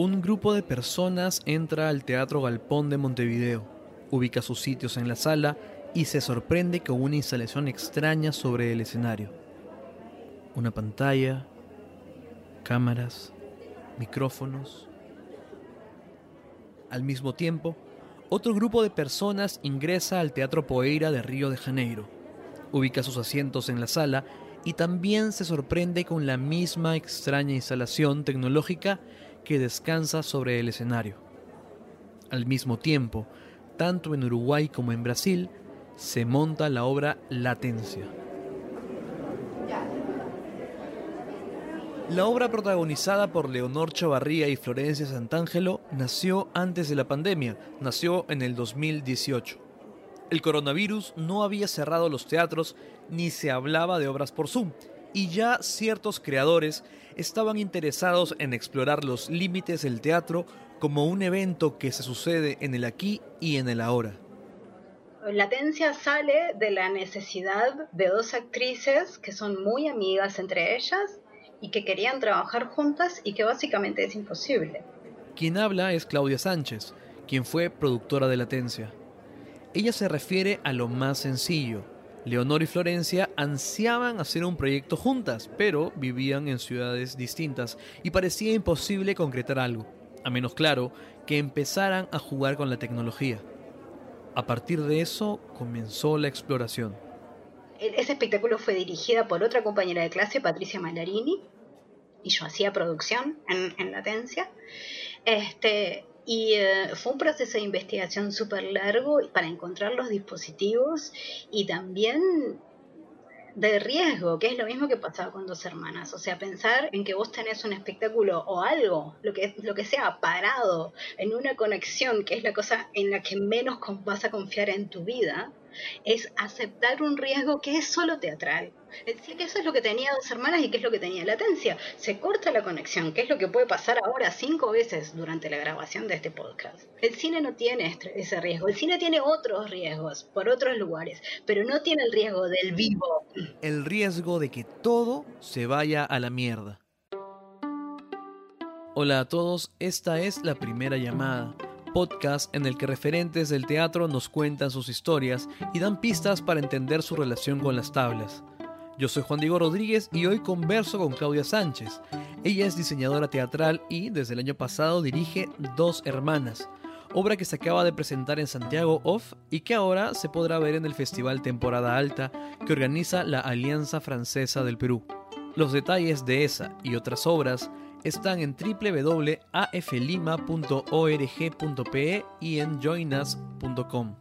Un grupo de personas entra al Teatro Galpón de Montevideo, ubica sus sitios en la sala y se sorprende con una instalación extraña sobre el escenario. Una pantalla, cámaras, micrófonos. Al mismo tiempo, otro grupo de personas ingresa al Teatro Poeira de Río de Janeiro, ubica sus asientos en la sala y también se sorprende con la misma extraña instalación tecnológica que descansa sobre el escenario. Al mismo tiempo, tanto en Uruguay como en Brasil, se monta la obra Latencia. La obra protagonizada por Leonor Chavarría y Florencia Santangelo nació antes de la pandemia, nació en el 2018. El coronavirus no había cerrado los teatros ni se hablaba de obras por Zoom, y ya ciertos creadores estaban interesados en explorar los límites del teatro como un evento que se sucede en el aquí y en el ahora. Latencia sale de la necesidad de dos actrices que son muy amigas entre ellas y que querían trabajar juntas y que básicamente es imposible. Quien habla es Claudia Sánchez, quien fue productora de Latencia. Ella se refiere a lo más sencillo. Leonor y Florencia ansiaban hacer un proyecto juntas, pero vivían en ciudades distintas y parecía imposible concretar algo, a menos claro que empezaran a jugar con la tecnología. A partir de eso comenzó la exploración. Ese espectáculo fue dirigida por otra compañera de clase, Patricia Malarini, y yo hacía producción en, en Latencia. Este, y eh, fue un proceso de investigación súper largo para encontrar los dispositivos y también de riesgo, que es lo mismo que pasaba con dos hermanas. O sea, pensar en que vos tenés un espectáculo o algo, lo que, lo que sea, parado, en una conexión, que es la cosa en la que menos vas a confiar en tu vida, es aceptar un riesgo que es solo teatral. Es decir, que eso es lo que tenía dos hermanas y que es lo que tenía latencia. Se corta la conexión, que es lo que puede pasar ahora cinco veces durante la grabación de este podcast. El cine no tiene ese riesgo, el cine tiene otros riesgos por otros lugares, pero no tiene el riesgo del vivo. El riesgo de que todo se vaya a la mierda. Hola a todos, esta es la primera llamada podcast en el que referentes del teatro nos cuentan sus historias y dan pistas para entender su relación con las tablas. Yo soy Juan Diego Rodríguez y hoy converso con Claudia Sánchez. Ella es diseñadora teatral y desde el año pasado dirige Dos Hermanas, obra que se acaba de presentar en Santiago Off y que ahora se podrá ver en el Festival Temporada Alta que organiza la Alianza Francesa del Perú. Los detalles de esa y otras obras están en www.aflima.org.pe y en joinas.com.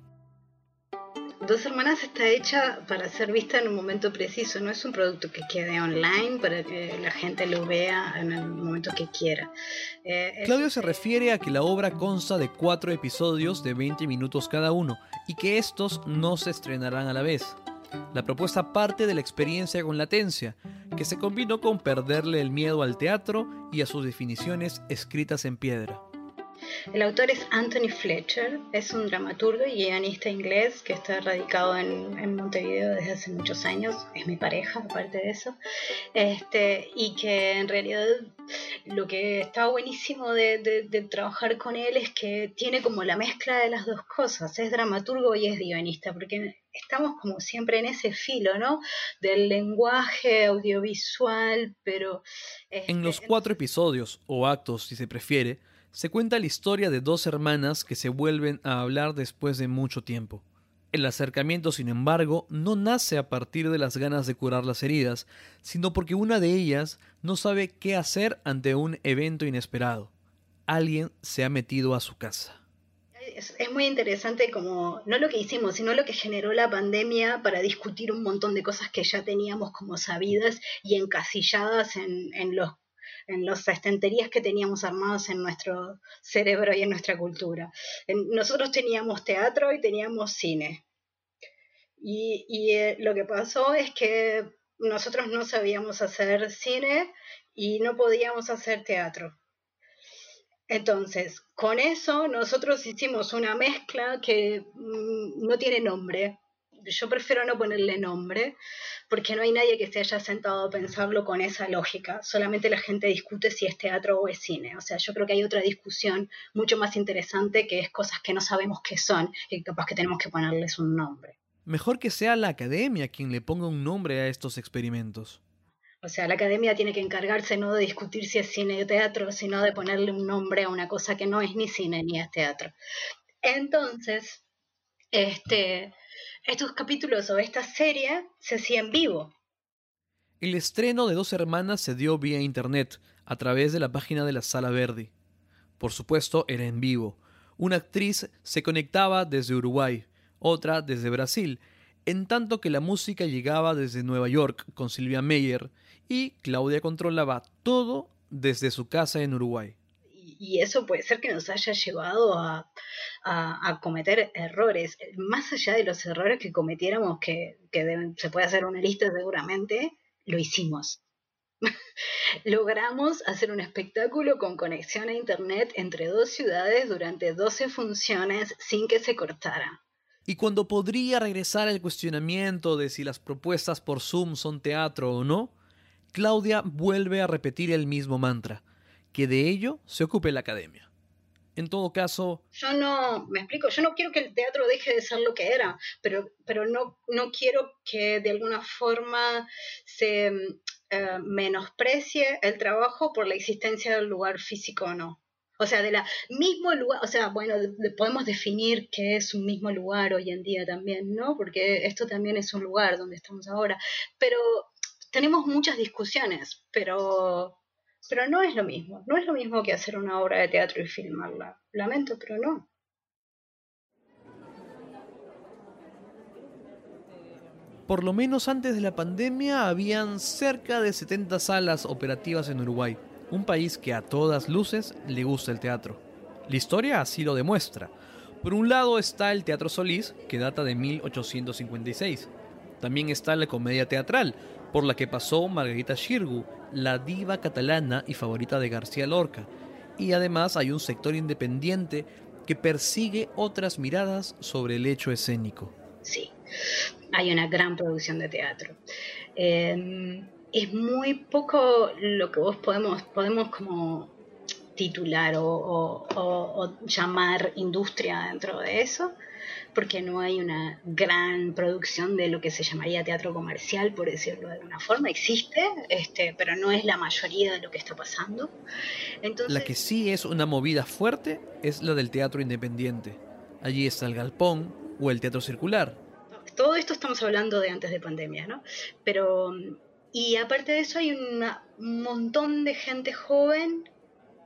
Dos Hermanas está hecha para ser vista en un momento preciso, no es un producto que quede online para que la gente lo vea en el momento que quiera. Eh, Claudio se refiere a que la obra consta de cuatro episodios de 20 minutos cada uno y que estos no se estrenarán a la vez. La propuesta parte de la experiencia con latencia, que se combinó con perderle el miedo al teatro y a sus definiciones escritas en piedra. El autor es Anthony Fletcher, es un dramaturgo y guionista inglés que está radicado en, Montevideo desde hace muchos años, es mi pareja aparte de eso, este, y que en realidad lo que está buenísimo de, trabajar con él es que tiene como la mezcla de las dos cosas, es dramaturgo y es guionista, porque estamos como siempre en ese filo, ¿no? Del lenguaje audiovisual, pero... en los este, cuatro episodios, o actos si se prefiere, se cuenta la historia de dos hermanas que se vuelven a hablar después de mucho tiempo. El acercamiento, sin embargo, no nace a partir de las ganas de curar las heridas, sino porque una de ellas no sabe qué hacer ante un evento inesperado. Alguien se ha metido a su casa. Es, muy interesante como no lo que hicimos, sino lo que generó la pandemia para discutir un montón de cosas que ya teníamos como sabidas y encasilladas en, en los en las estanterías que teníamos armadas en nuestro cerebro y en nuestra cultura. nosotros teníamos teatro y teníamos cine. Y, eh, lo que pasó es que nosotros no sabíamos hacer cine y no podíamos hacer teatro. Entonces, con eso nosotros hicimos una mezcla que mm, no tiene nombre, yo prefiero no ponerle nombre, porque no hay nadie que se haya sentado a pensarlo con esa lógica. Solamente la gente discute si es teatro o es cine. O sea, yo creo que hay otra discusión mucho más interesante que es cosas que no sabemos qué son y capaz que tenemos que ponerles un nombre. Mejor que sea la academia quien le ponga un nombre a estos experimentos. O sea, la academia tiene que encargarse no de discutir si es cine o teatro, sino de ponerle un nombre a una cosa que no es ni cine ni es teatro. Entonces, este, estos capítulos o esta serie se hacía en vivo. El estreno de Dos Hermanas se dio vía internet, a través de la página de la Sala Verdi. Por supuesto, era en vivo. Una actriz se conectaba desde Uruguay, otra desde Brasil, en tanto que la música llegaba desde Nueva York con Silvia Meyer y Claudia controlaba todo desde su casa en Uruguay. Y eso puede ser que nos haya llevado a, cometer errores, más allá de los errores que cometiéramos, que, se puede hacer una lista seguramente, lo hicimos. Logramos hacer un espectáculo con conexión a Internet entre dos ciudades durante 12 funciones sin que se cortara. Y cuando podría regresar el cuestionamiento de si las propuestas por Zoom son teatro o no, Claudia vuelve a repetir el mismo mantra, que de ello se ocupe la academia. En todo caso... Yo no, me explico, yo no quiero que el teatro deje de ser lo que era, pero, pero no, no quiero que de alguna forma se eh, menosprecie el trabajo por la existencia del lugar físico o no. O sea, de la mismo lugar, o sea, bueno, podemos definir qué es un mismo lugar hoy en día también, ¿no? Porque esto también es un lugar donde estamos ahora. Pero tenemos muchas discusiones, pero, pero no es lo mismo. No es lo mismo que hacer una obra de teatro y filmarla. Lamento, pero no. Por lo menos antes de la pandemia habían cerca de 70 salas operativas en Uruguay, un país que a todas luces le gusta el teatro. La historia así lo demuestra. Por un lado está el Teatro Solís, que data de 1856. También está la comedia teatral, por la que pasó Margarita Xirgu, la diva catalana y favorita de García Lorca. Y además hay un sector independiente que persigue otras miradas sobre el hecho escénico. Sí, hay una gran producción de teatro. Em, es muy poco lo que vos podemos, podemos como titular o llamar industria dentro de eso porque no hay una gran producción de lo que se llamaría teatro comercial, por decirlo de alguna forma. Existe, este, pero no es la mayoría de lo que está pasando. Entonces, la que sí es una movida fuerte es la del teatro independiente. Allí está el galpón o el teatro circular. Todo esto estamos hablando de antes de pandemia, ¿no? Pero, y aparte de eso hay un montón de gente joven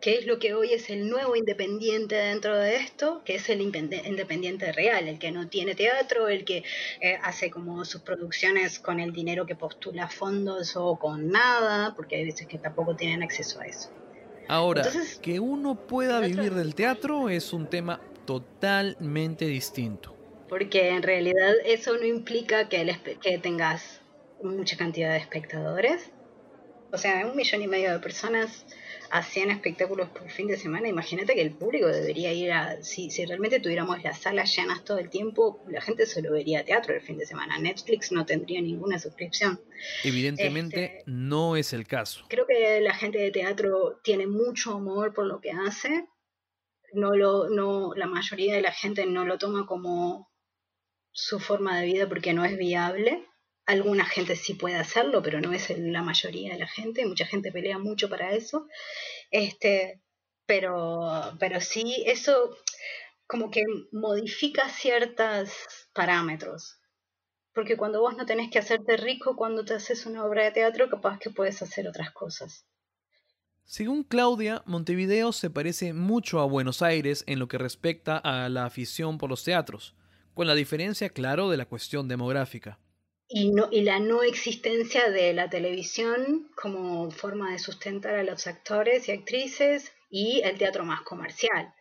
que es lo que hoy es el nuevo independiente dentro de esto, que es el independiente real, el que no tiene teatro, el que eh, hace como sus producciones con el dinero que postula fondos o con nada, porque hay veces que tampoco tienen acceso a eso. Ahora, que uno pueda vivir del teatro es un tema totalmente distinto. Porque en realidad eso no implica que, que tengas mucha cantidad de espectadores. O sea, un millón y medio de personas hacían espectáculos por fin de semana, imagínate que el público debería ir a, si, si realmente tuviéramos las salas llenas todo el tiempo, la gente solo vería teatro el fin de semana. Netflix no tendría ninguna suscripción. Evidentemente este, no es el caso. Creo que la gente de teatro tiene mucho amor por lo que hace. No lo, no, la mayoría de la gente no lo toma como su forma de vida porque no es viable Alguna gente sí puede hacerlo, pero no es la mayoría de la gente. Mucha gente pelea mucho para eso. Este, pero, pero sí, eso como que modifica ciertos parámetros. Porque cuando vos no tenés que hacerte rico cuando te haces una obra de teatro, capaz que puedes hacer otras cosas. Según Claudia, Montevideo se parece mucho a Buenos Aires en lo que respecta a la afición por los teatros, con la diferencia, claro, de la cuestión demográfica y, la no existencia de la televisión como forma de sustentar a los actores y actrices y el teatro más comercial.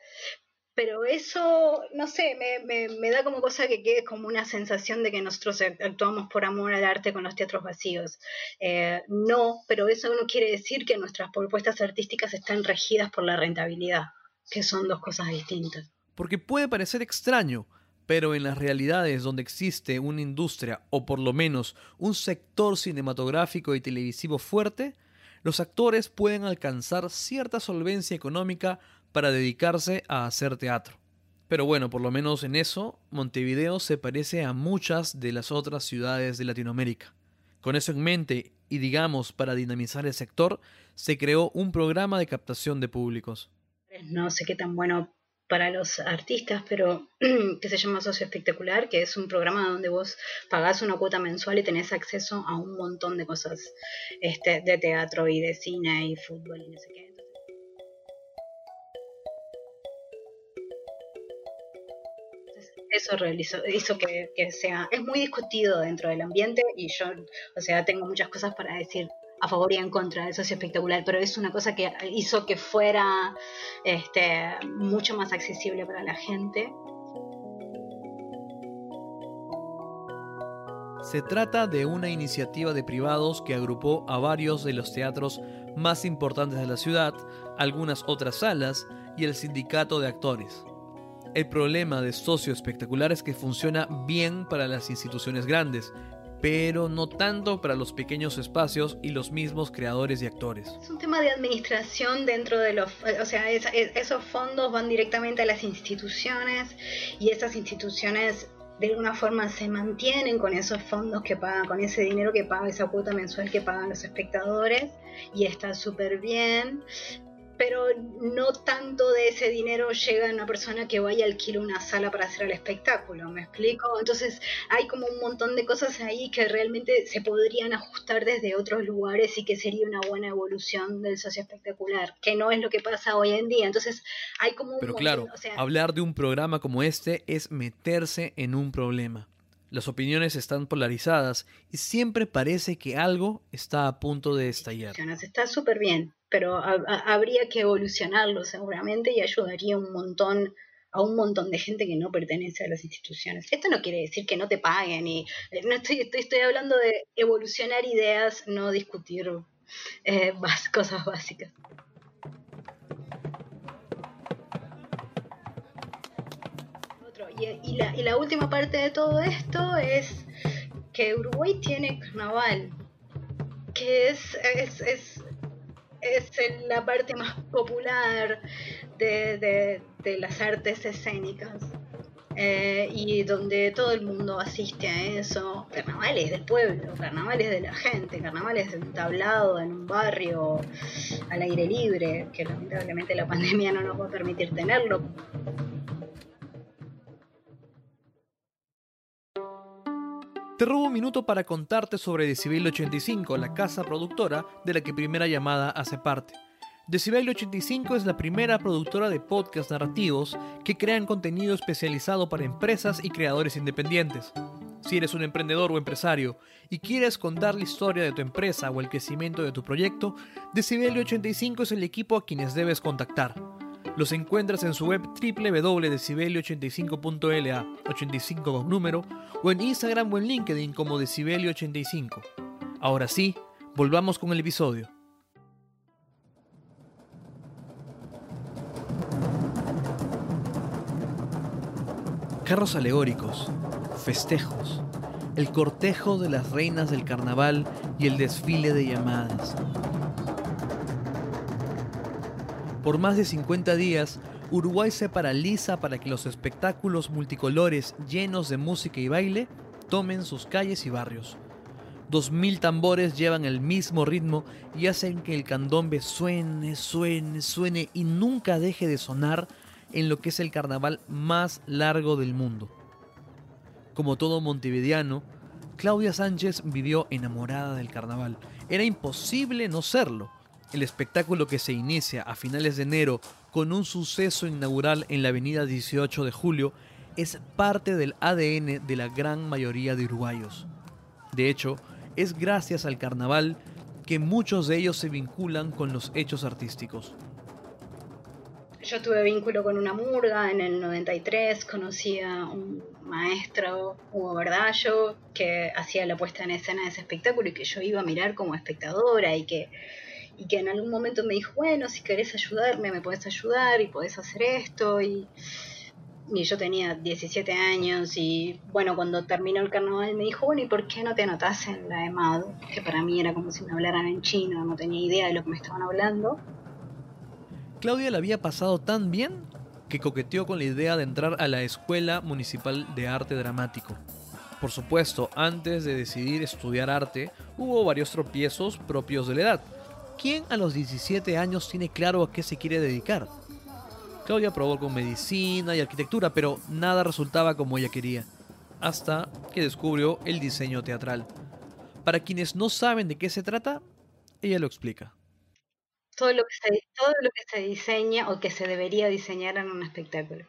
Pero eso, no sé, me, me, da como cosa que quede como una sensación de que nosotros actuamos por amor al arte con los teatros vacíos. Eh, no, pero eso no quiere decir que nuestras propuestas artísticas están regidas por la rentabilidad, que son dos cosas distintas. Porque puede parecer extraño, Pero en las realidades donde existe una industria o por lo menos un sector cinematográfico y televisivo fuerte, los actores pueden alcanzar cierta solvencia económica para dedicarse a hacer teatro. Pero bueno, por lo menos en eso, Montevideo se parece a muchas de las otras ciudades de Latinoamérica. Con eso en mente, y digamos para dinamizar el sector, se creó un programa de captación de públicos. No sé qué tan bueno para los artistas, pero que se llama Socio Espectacular, que es un programa donde vos pagás una cuota mensual y tenés acceso a un montón de cosas este, de teatro y de cine y fútbol y no sé qué. eso realizó, hizo que, sea, es muy discutido dentro del ambiente y yo, o sea, tengo muchas cosas para decir a favor y en contra del socio espectacular, pero es una cosa que hizo que fuera este, mucho más accesible para la gente. Se trata de una iniciativa de privados que agrupó a varios de los teatros más importantes de la ciudad, algunas otras salas y el sindicato de actores. El problema de Socio Espectacular es que funciona bien para las instituciones grandes, pero no tanto para los pequeños espacios y los mismos creadores y actores. Es un tema de administración dentro de los, o sea, esos fondos van directamente a las instituciones y esas instituciones de alguna forma se mantienen con esos fondos que pagan, con ese dinero que paga, esa cuota mensual que pagan los espectadores y está súper bien pero no tanto de ese dinero llega a una persona que vaya a alquilar una sala para hacer el espectáculo, ¿me explico? Entonces hay como un montón de cosas ahí que realmente se podrían ajustar desde otros lugares y que sería una buena evolución del socio espectacular, que no es lo que pasa hoy en día. Entonces hay como un Pero claro, hablar de un programa como este es meterse en un problema. Las opiniones están polarizadas y siempre parece que algo está a punto de estallar. Está súper bien, pero habría que evolucionarlo seguramente y ayudaría un montón a un montón de gente que no pertenece a las instituciones. Esto no quiere decir que no te paguen y eh, no estoy, estoy, hablando de evolucionar ideas, no discutir eh, cosas básicas. Y, la, última parte de todo esto es que Uruguay tiene carnaval, que es, es es la parte más popular de, las artes escénicas. Eh, y donde todo el mundo asiste a eso, carnavales del pueblo, carnavales de la gente, carnavales de un tablado en un barrio al aire libre, que lamentablemente la pandemia no nos va a permitir tenerlo, Te robo un minuto para contarte sobre Decibel 85, la casa productora de la que Primera Llamada hace parte. Decibel 85 es la primera productora de podcast narrativos que crean contenido especializado para empresas y creadores independientes. Si eres un emprendedor o empresario y quieres contar la historia de tu empresa o el crecimiento de tu proyecto, Decibel 85 es el equipo a quienes debes contactar. Los encuentras en su web www.decibelio85.la, 85 con número, o en Instagram o en LinkedIn como Decibelio85. Ahora sí, volvamos con el episodio. Carros alegóricos, festejos, el cortejo de las reinas del carnaval y el desfile de llamadas por más de 50 días, Uruguay se paraliza para que los espectáculos multicolores llenos de música y baile tomen sus calles y barrios. Dos mil tambores llevan el mismo ritmo y hacen que el candombe suene, suene, suene y nunca deje de sonar en lo que es el carnaval más largo del mundo. Como todo montevideano, Claudia Sánchez vivió enamorada del carnaval. Era imposible no serlo el espectáculo que se inicia a finales de enero con un suceso inaugural en la avenida 18 de julio es parte del ADN de la gran mayoría de uruguayos. De hecho, es gracias al carnaval que muchos de ellos se vinculan con los hechos artísticos. Yo tuve vínculo con una murga en el 93, conocí a un maestro, Hugo Verdallo, que hacía la puesta en escena de ese espectáculo y que yo iba a mirar como espectadora y que y que en algún momento me dijo, bueno, si querés ayudarme, me podés ayudar y podés hacer esto. Y, yo tenía 17 años y bueno, cuando terminó el carnaval me dijo, bueno, ¿y por qué no te anotas en la EMAD? Que para mí era como si me hablaran en chino, no tenía idea de lo que me estaban hablando. Claudia le había pasado tan bien que coqueteó con la idea de entrar a la Escuela Municipal de Arte Dramático. Por supuesto, antes de decidir estudiar arte, hubo varios tropiezos propios de la edad. ¿Quién a los 17 años tiene claro a qué se quiere dedicar? Claudia probó con medicina y arquitectura, pero nada resultaba como ella quería, hasta que descubrió el diseño teatral. Para quienes no saben de qué se trata, ella lo explica. Todo lo, que se, diseña o que se debería diseñar en un espectáculo.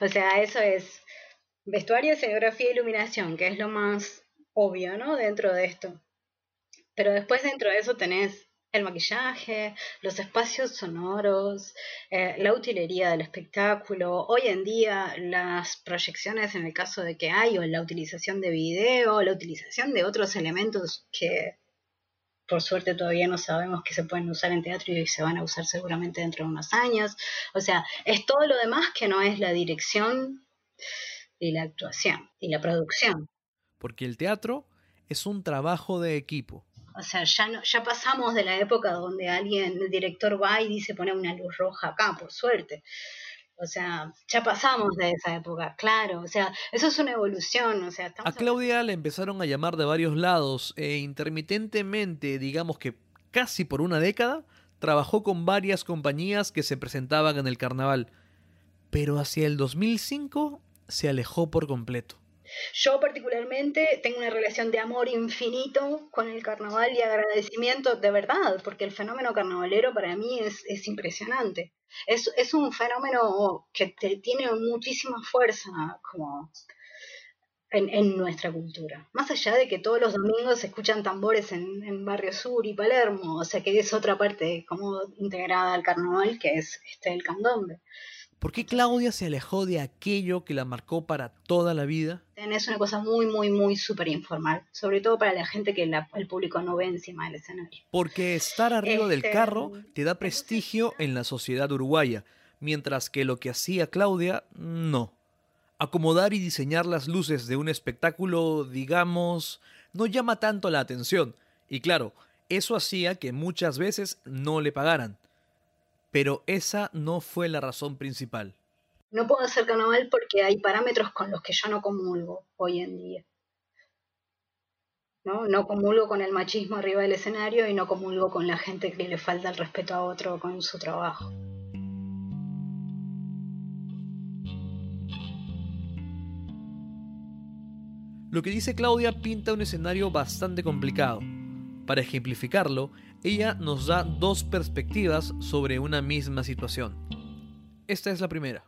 O sea, eso es vestuario, escenografía iluminación, que es lo más obvio, ¿no? Dentro de esto. Pero después dentro de eso tenés el maquillaje, los espacios sonoros, eh, la utilería del espectáculo, hoy en día las proyecciones en el caso de que hay, o la utilización de video, la utilización de otros elementos que por suerte todavía no sabemos que se pueden usar en teatro y se van a usar seguramente dentro de unos años. O sea, es todo lo demás que no es la dirección y la actuación y la producción. Porque el teatro es un trabajo de equipo o sea, ya, no, ya pasamos de la época donde alguien, el director va y dice pone una luz roja acá, por suerte. O sea, ya pasamos de esa época, claro. O sea, eso es una evolución. O sea, a Claudia le empezaron a llamar de varios lados e intermitentemente, digamos que casi por una década, trabajó con varias compañías que se presentaban en el carnaval. Pero hacia el 2005 se alejó por completo. Yo particularmente tengo una relación de amor infinito con el carnaval y agradecimiento de verdad, porque el fenómeno carnavalero para mí es, impresionante. Es, es, un fenómeno que tiene muchísima fuerza como en, nuestra cultura. Más allá de que todos los domingos se escuchan tambores en, en, Barrio Sur y Palermo, o sea que es otra parte como integrada al carnaval que es este, el candombe. ¿Por qué Claudia se alejó de aquello que la marcó para toda la vida? Es una cosa muy, muy, muy súper informal, sobre todo para la gente que el público no ve encima del escenario. Porque estar arriba del este, carro te da prestigio en la sociedad uruguaya, mientras que lo que hacía Claudia, no. Acomodar y diseñar las luces de un espectáculo, digamos, no llama tanto la atención. Y claro, eso hacía que muchas veces no le pagaran. Pero esa no fue la razón principal. No puedo hacer carnaval porque hay parámetros con los que yo no comulgo hoy en día. ¿no? no comulgo con el machismo arriba del escenario y no comulgo con la gente que le falta el respeto a otro con su trabajo. Lo que dice Claudia pinta un escenario bastante complicado. Para ejemplificarlo, ella nos da dos perspectivas sobre una misma situación. Esta es la primera.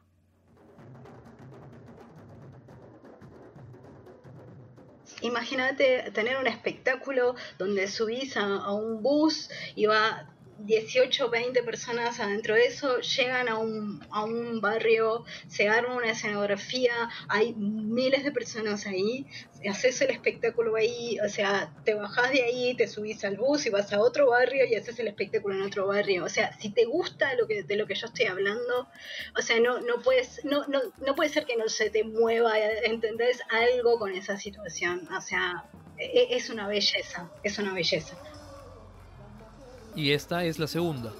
Imagínate tener un espectáculo donde subís a, un bus y va 18 20 personas adentro de eso, llegan a un, a un barrio, se arma una escenografía, hay miles de personas ahí, haces el espectáculo ahí, o sea, te bajás de ahí, te subís al bus y vas a otro barrio y haces el espectáculo en otro barrio. O sea, si te gusta lo que, de lo que yo estoy hablando, o sea, no, no, puedes, no, no, no puede ser que no se te mueva, ¿entendés? Algo con esa situación. O sea, e, es una belleza, es una belleza. Y esta es la segunda.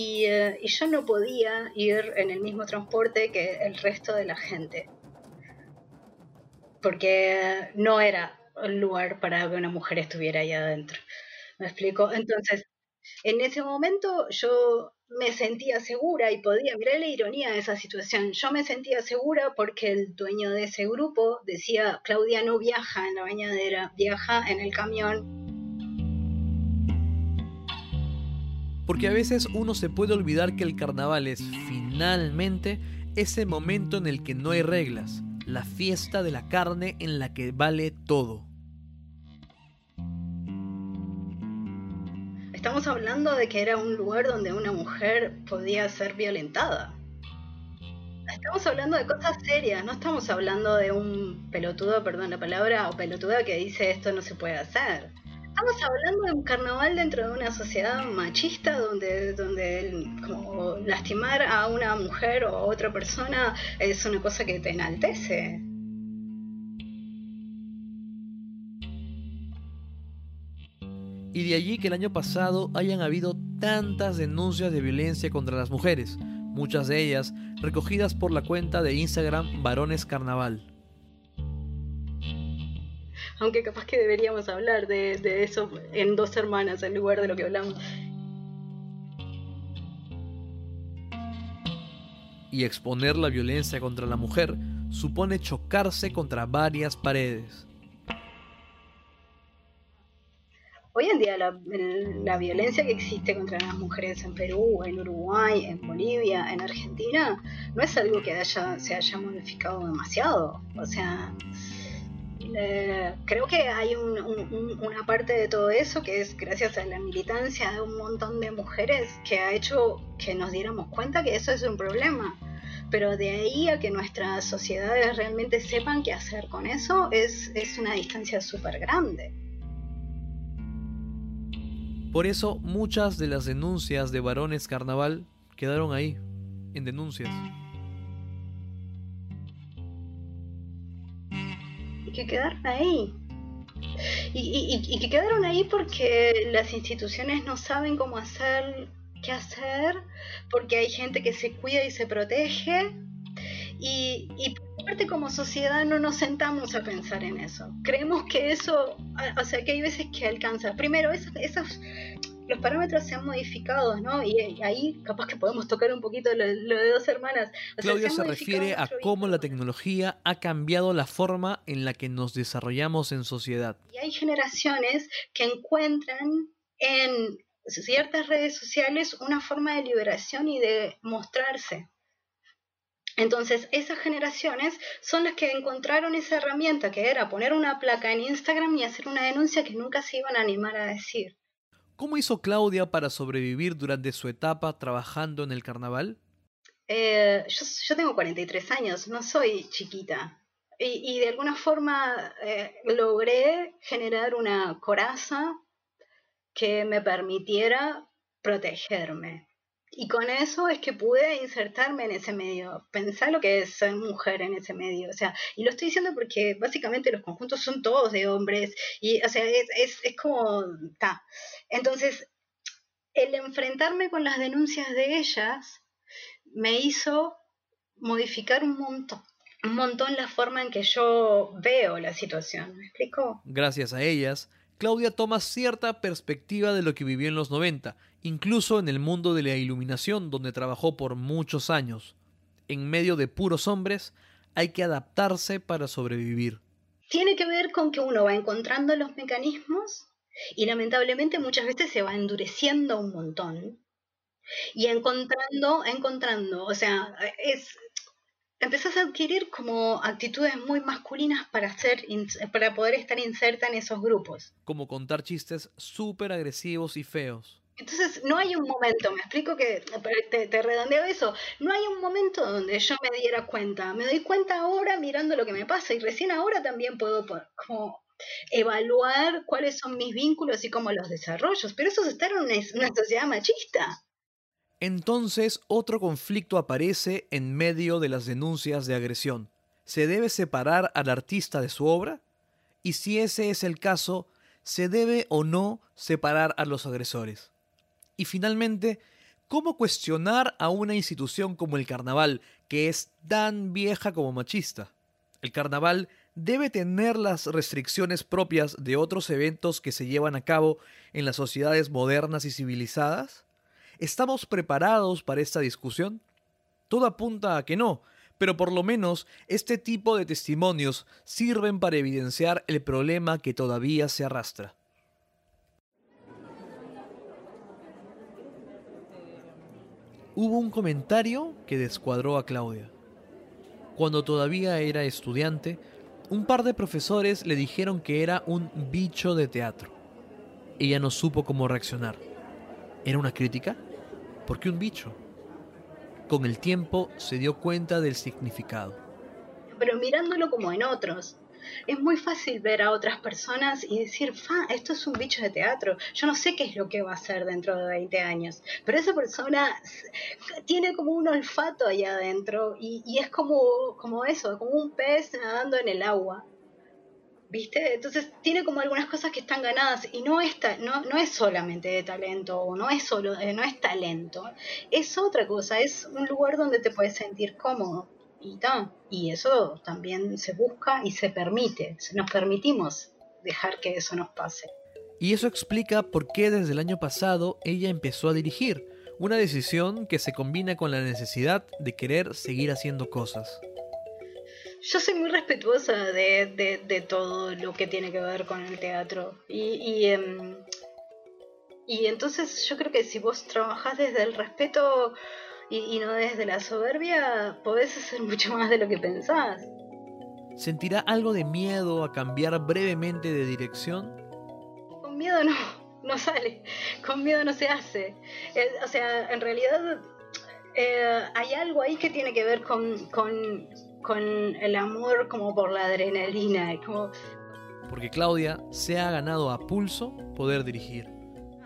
Eh, y, yo no podía ir en el mismo transporte que el resto de la gente. Porque no era el lugar para que una mujer estuviera ahí adentro. ¿Me explico? Entonces, en ese momento yo me sentía segura y podía, mirar la ironía de esa situación, yo me sentía segura porque el dueño de ese grupo decía, Claudia no viaja en la bañadera, viaja en el camión Porque a veces uno se puede olvidar que el carnaval es finalmente ese momento en el que no hay reglas, la fiesta de la carne en la que vale todo. Estamos hablando de que era un lugar donde una mujer podía ser violentada. Estamos hablando de cosas serias, no estamos hablando de un pelotudo, perdón la palabra, o pelotuda que dice esto no se puede hacer estamos hablando de un carnaval dentro de una sociedad machista donde, donde lastimar a una mujer o a otra persona es una cosa que te enaltece. Y de allí que el año pasado hayan habido tantas denuncias de violencia contra las mujeres, muchas de ellas recogidas por la cuenta de Instagram Varones Carnaval. Aunque capaz que deberíamos hablar de, de eso en dos hermanas en lugar de lo que hablamos. Y exponer la violencia contra la mujer supone chocarse contra varias paredes. Hoy en día la, violencia que existe contra las mujeres en Perú, en Uruguay, en Bolivia, en Argentina, no es algo que haya, se haya modificado demasiado. O sea, eh, creo que hay una parte de todo eso que es gracias a la militancia de un montón de mujeres que ha hecho que nos diéramos cuenta que eso es un problema. Pero de ahí a que nuestras sociedades realmente sepan qué hacer con eso es, es una distancia súper grande. Por eso muchas de las denuncias de varones carnaval quedaron ahí, en denuncias. Que quedaron ahí. Y, que quedaron ahí porque las instituciones no saben cómo hacer, qué hacer, porque hay gente que se cuida y se protege. Y, y como sociedad no nos sentamos a pensar en eso. Creemos que eso, o sea, que hay veces que alcanza. Primero, esos, los parámetros se han modificado, ¿no? Y, ahí capaz que podemos tocar un poquito lo, de dos hermanas. Claudia se, refiere a cómo la tecnología ha cambiado la forma en la que nos desarrollamos en sociedad. Y hay generaciones que encuentran en ciertas redes sociales una forma de liberación y de mostrarse. Entonces, esas generaciones son las que encontraron esa herramienta que era poner una placa en Instagram y hacer una denuncia que nunca se iban a animar a decir. ¿Cómo hizo Claudia para sobrevivir durante su etapa trabajando en el carnaval? Eh, yo, tengo 43 años, no soy chiquita. Y, de alguna forma eh, logré generar una coraza que me permitiera protegerme. Y con eso es que pude insertarme en ese medio, pensar lo que es ser mujer en ese medio. O sea, y lo estoy diciendo porque básicamente los conjuntos son todos de hombres. Y, o sea, es, es, como. Ta. Entonces, el enfrentarme con las denuncias de ellas me hizo modificar un montón un montón la forma en que yo veo la situación. ¿Me explico? Gracias a ellas, Claudia toma cierta perspectiva de lo que vivió en los 90, incluso en el mundo de la iluminación donde trabajó por muchos años. En medio de puros hombres, hay que adaptarse para sobrevivir. Tiene que ver con que uno va encontrando los mecanismos y lamentablemente muchas veces se va endureciendo un montón y encontrando, encontrando, o sea, es empezás a adquirir como actitudes muy masculinas para, ser, para poder estar inserta en esos grupos. Como contar chistes súper agresivos y feos. Entonces, no hay un momento, me explico que te, te, redondeo eso, no hay un momento donde yo me diera cuenta, me doy cuenta ahora mirando lo que me pasa y recién ahora también puedo como evaluar cuáles son mis vínculos y cómo los desarrollo, pero eso es estar en una sociedad machista. Entonces otro conflicto aparece en medio de las denuncias de agresión. ¿Se debe separar al artista de su obra? Y si ese es el caso, ¿se debe o no separar a los agresores? Y finalmente, ¿cómo cuestionar a una institución como el carnaval, que es tan vieja como machista? El carnaval debe tener las restricciones propias de otros eventos que se llevan a cabo en las sociedades modernas y civilizadas? ¿Estamos preparados para esta discusión? Todo apunta a que no, pero por lo menos este tipo de testimonios sirven para evidenciar el problema que todavía se arrastra. Hubo un comentario que descuadró a Claudia. Cuando todavía era estudiante, un par de profesores le dijeron que era un bicho de teatro. Ella no supo cómo reaccionar. ¿Era una crítica? ¿Por qué un bicho? Con el tiempo se dio cuenta del significado. Pero mirándolo como en otros. es muy fácil ver a otras personas y decir, fa, esto es un bicho de teatro, yo no sé qué es lo que va a ser dentro de 20 años, pero esa persona tiene como un olfato allá adentro y, y es como, como eso, como un pez nadando en el agua. ¿Viste? Entonces tiene como algunas cosas que están ganadas y no es, no, no es solamente de talento o no es, solo, eh, no es talento, es otra cosa, es un lugar donde te puedes sentir cómodo y, y eso también se busca y se permite, nos permitimos dejar que eso nos pase. Y eso explica por qué desde el año pasado ella empezó a dirigir, una decisión que se combina con la necesidad de querer seguir haciendo cosas yo soy muy respetuosa de, de, todo lo que tiene que ver con el teatro. Y, y, em, y, entonces yo creo que si vos trabajás desde el respeto y, no desde la soberbia, podés hacer mucho más de lo que pensás. ¿Sentirá algo de miedo a cambiar brevemente de dirección? Con miedo no, no sale. Con miedo no se hace. Eh, o sea, en realidad eh, hay algo ahí que tiene que ver con, con con el amor como por la adrenalina. Como... Porque Claudia se ha ganado a pulso poder dirigir.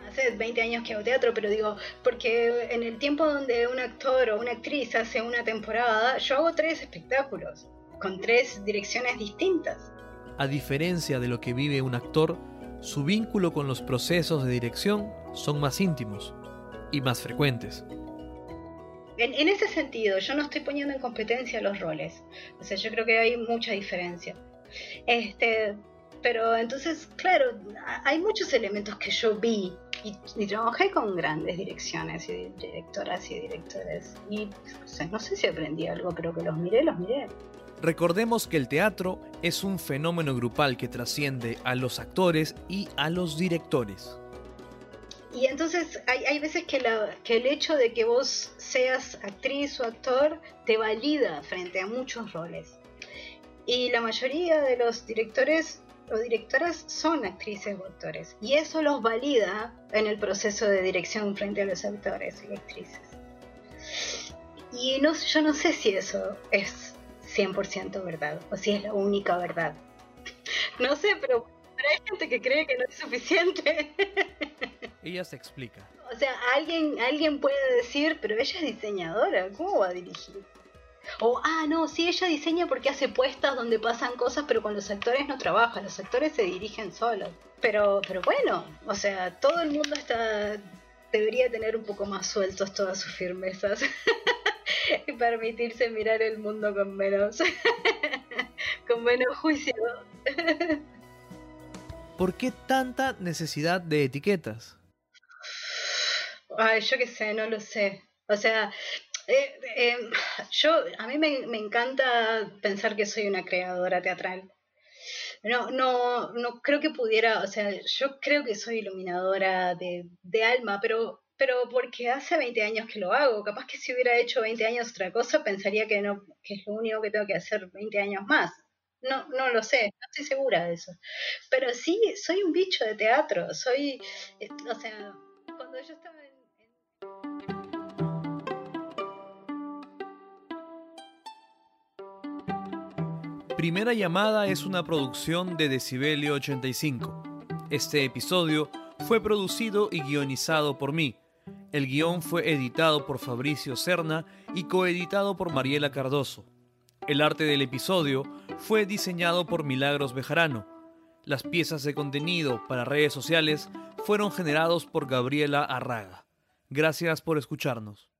Hace 20 años que hago teatro, pero digo, porque en el tiempo donde un actor o una actriz hace una temporada, yo hago tres espectáculos, con tres direcciones distintas. A diferencia de lo que vive un actor, su vínculo con los procesos de dirección son más íntimos y más frecuentes. En, ese sentido, yo no estoy poniendo en competencia los roles. O sea, yo creo que hay mucha diferencia. Este, pero entonces, claro, hay muchos elementos que yo vi y, trabajé con grandes direcciones y directoras y directores. Y no sé si aprendí algo, pero que los miré, los miré. Recordemos que el teatro es un fenómeno grupal que trasciende a los actores y a los directores. Y entonces hay, hay veces que, que el hecho de que vos seas actriz o actor te valida frente a muchos roles. Y la mayoría de los directores o directoras son actrices o actores. Y eso los valida en el proceso de dirección frente a los actores y actrices. Y no, yo no sé si eso es 100% verdad o si es la única verdad. No sé, pero hay gente que cree que no es suficiente. Ella se explica. O sea, alguien, alguien puede decir, pero ella es diseñadora, ¿cómo va a dirigir? O, ah, no, sí, ella diseña porque hace puestas donde pasan cosas, pero con los actores no trabaja, los actores se dirigen solos. Pero, pero bueno, o sea, todo el mundo está debería tener un poco más sueltos todas sus firmezas y permitirse mirar el mundo con menos, con menos juicio. ¿Por qué tanta necesidad de etiquetas? Ay, yo qué sé, no lo sé. O sea, eh, eh, yo a mí me, encanta pensar que soy una creadora teatral. No, no, no creo que pudiera, o sea, yo creo que soy iluminadora de, de alma, pero, pero porque hace 20 años que lo hago. Capaz que si hubiera hecho 20 años otra cosa, pensaría que no, que es lo único que tengo que hacer 20 años más. No, no lo sé, no estoy segura de eso. Pero sí, soy un bicho de teatro, soy, eh, o sea, cuando yo estaba en... Primera llamada es una producción de Decibelio 85. Este episodio fue producido y guionizado por mí. El guion fue editado por Fabricio Serna y coeditado por Mariela Cardoso. El arte del episodio fue diseñado por Milagros Bejarano. Las piezas de contenido para redes sociales fueron generados por Gabriela Arraga. Gracias por escucharnos.